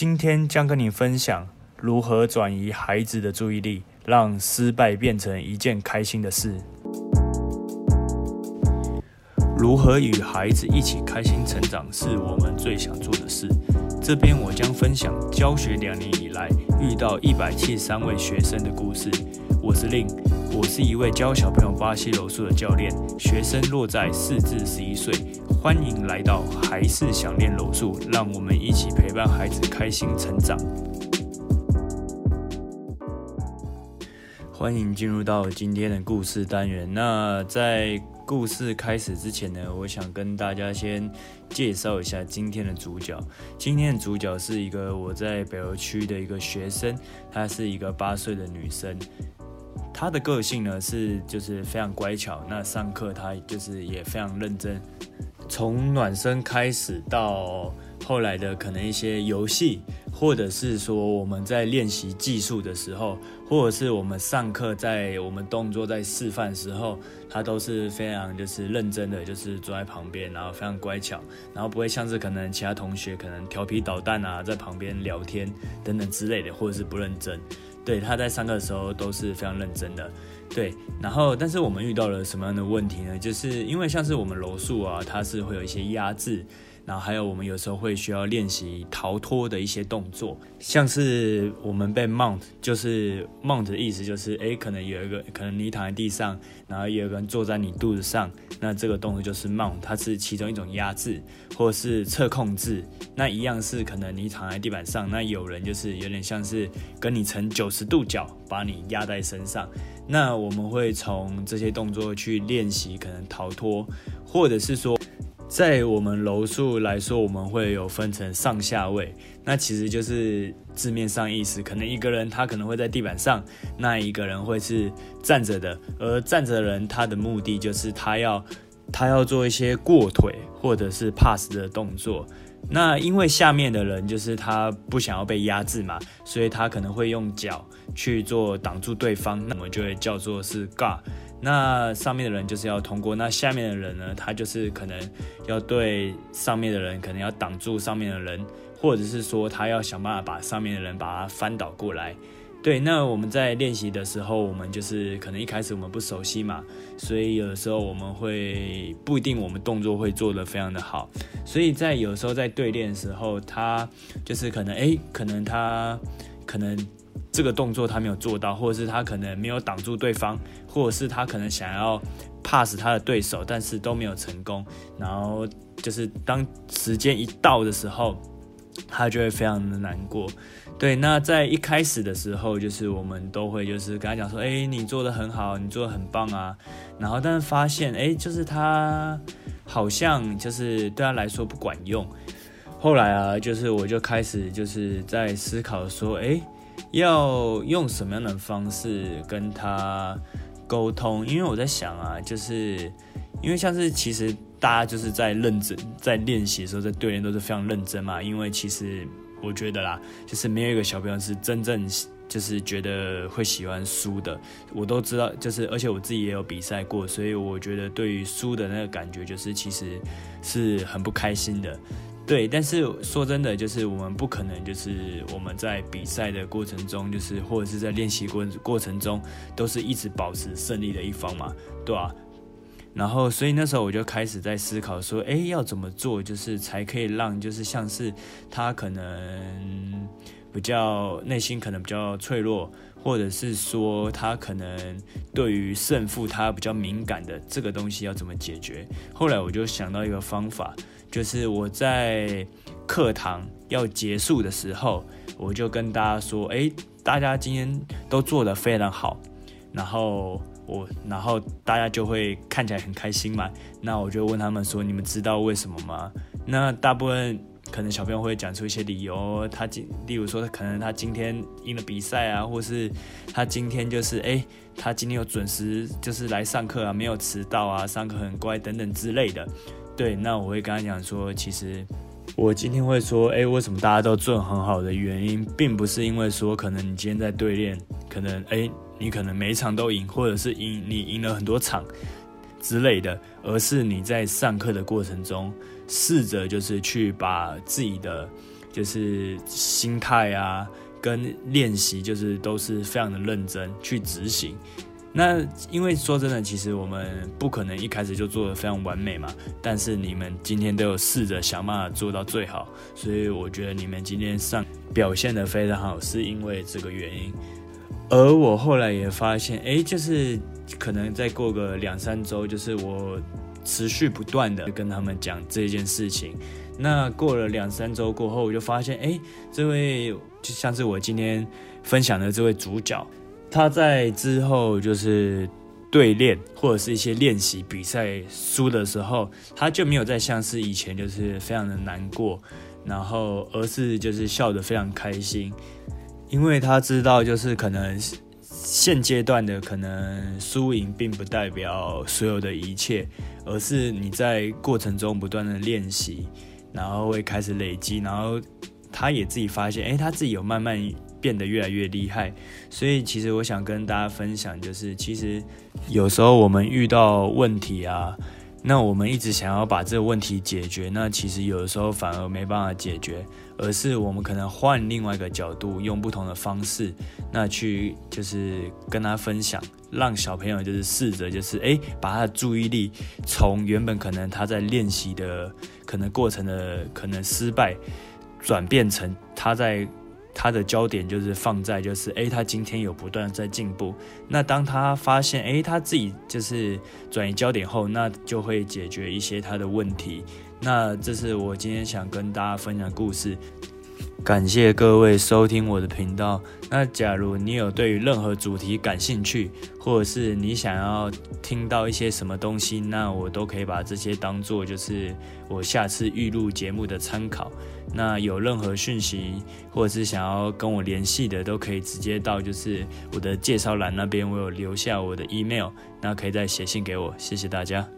今天将跟你分享如何转移孩子的注意力，让失败变成一件开心的事。如何与孩子一起开心成长，是我们最想做的事。这边我将分享教学两年以来遇到一百七十三位学生的故事。我是令，我是一位教小朋友巴西柔术的教练，学生落在四至十一岁。欢迎来到还是想念柔术，让我们一起陪伴孩子开心成长。欢迎进入到今天的故事单元。那在故事开始之前呢，我想跟大家先介绍一下今天的主角。今天的主角是一个我在北欧区的一个学生，她是一个八岁的女生。她的个性呢是就是非常乖巧，那上课她就是也非常认真。从暖身开始到后来的可能一些游戏，或者是说我们在练习技术的时候，或者是我们上课在我们动作在示范时候，他都是非常就是认真的，就是坐在旁边，然后非常乖巧，然后不会像是可能其他同学可能调皮捣蛋啊，在旁边聊天等等之类的，或者是不认真。对，他在上课的时候都是非常认真的。对，然后但是我们遇到了什么样的问题呢？就是因为像是我们楼数啊，它是会有一些压制。然后还有，我们有时候会需要练习逃脱的一些动作，像是我们被 mount，就是 mount 的意思就是，哎，可能有一个，可能你躺在地上，然后有个人坐在你肚子上，那这个动作就是 mount，它是其中一种压制，或是侧控制。那一样是可能你躺在地板上，那有人就是有点像是跟你成九十度角，把你压在身上。那我们会从这些动作去练习，可能逃脱，或者是说。在我们柔术来说，我们会有分成上下位，那其实就是字面上意思，可能一个人他可能会在地板上，那一个人会是站着的，而站着的人他的目的就是他要他要做一些过腿或者是 pass 的动作，那因为下面的人就是他不想要被压制嘛，所以他可能会用脚去做挡住对方，那我们就会叫做是尬。那上面的人就是要通过，那下面的人呢，他就是可能要对上面的人，可能要挡住上面的人，或者是说他要想办法把上面的人把他翻倒过来。对，那我们在练习的时候，我们就是可能一开始我们不熟悉嘛，所以有的时候我们会不一定我们动作会做得非常的好，所以在有时候在对练的时候，他就是可能哎，可能他可能。这个动作他没有做到，或者是他可能没有挡住对方，或者是他可能想要 pass 他的对手，但是都没有成功。然后就是当时间一到的时候，他就会非常的难过。对，那在一开始的时候，就是我们都会就是跟他讲说，哎，你做的很好，你做的很棒啊。然后但是发现，哎，就是他好像就是对他来说不管用。后来啊，就是我就开始就是在思考说，哎。要用什么样的方式跟他沟通？因为我在想啊，就是因为像是其实大家就是在认真在练习的时候，在对练都是非常认真嘛。因为其实我觉得啦，就是没有一个小朋友是真正就是觉得会喜欢输的。我都知道，就是而且我自己也有比赛过，所以我觉得对于输的那个感觉，就是其实是很不开心的。对，但是说真的，就是我们不可能，就是我们在比赛的过程中，就是或者是在练习过过程中，都是一直保持胜利的一方嘛，对吧？然后，所以那时候我就开始在思考说，哎，要怎么做，就是才可以让，就是像是他可能比较内心可能比较脆弱，或者是说他可能对于胜负他比较敏感的这个东西要怎么解决？后来我就想到一个方法。就是我在课堂要结束的时候，我就跟大家说：“哎，大家今天都做得非常好。”然后我，然后大家就会看起来很开心嘛。那我就问他们说：“你们知道为什么吗？”那大部分可能小朋友会讲出一些理由，他今，例如说，可能他今天赢了比赛啊，或是他今天就是哎，他今天有准时就是来上课啊，没有迟到啊，上课很乖等等之类的。对，那我会跟他讲说，其实我今天会说，哎，为什么大家都做很好的原因，并不是因为说，可能你今天在对练，可能哎，你可能每一场都赢，或者是赢你赢了很多场之类的，而是你在上课的过程中，试着就是去把自己的就是心态啊，跟练习就是都是非常的认真去执行。那因为说真的，其实我们不可能一开始就做的非常完美嘛。但是你们今天都有试着想办法做到最好，所以我觉得你们今天上表现的非常好，是因为这个原因。而我后来也发现，哎，就是可能再过个两三周，就是我持续不断的跟他们讲这件事情。那过了两三周过后，我就发现，哎，这位就像是我今天分享的这位主角。他在之后就是对练或者是一些练习比赛输的时候，他就没有再像是以前就是非常的难过，然后而是就是笑得非常开心，因为他知道就是可能现阶段的可能输赢并不代表所有的一切，而是你在过程中不断的练习，然后会开始累积，然后他也自己发现，哎，他自己有慢慢。变得越来越厉害，所以其实我想跟大家分享，就是其实有时候我们遇到问题啊，那我们一直想要把这个问题解决，那其实有的时候反而没办法解决，而是我们可能换另外一个角度，用不同的方式，那去就是跟他分享，让小朋友就是试着就是诶，把他的注意力从原本可能他在练习的可能过程的可能失败，转变成他在。他的焦点就是放在，就是诶，他今天有不断在进步。那当他发现诶，他自己就是转移焦点后，那就会解决一些他的问题。那这是我今天想跟大家分享的故事。感谢各位收听我的频道。那假如你有对于任何主题感兴趣，或者是你想要听到一些什么东西，那我都可以把这些当做就是我下次预录节目的参考。那有任何讯息或者是想要跟我联系的，都可以直接到就是我的介绍栏那边，我有留下我的 email，那可以再写信给我。谢谢大家。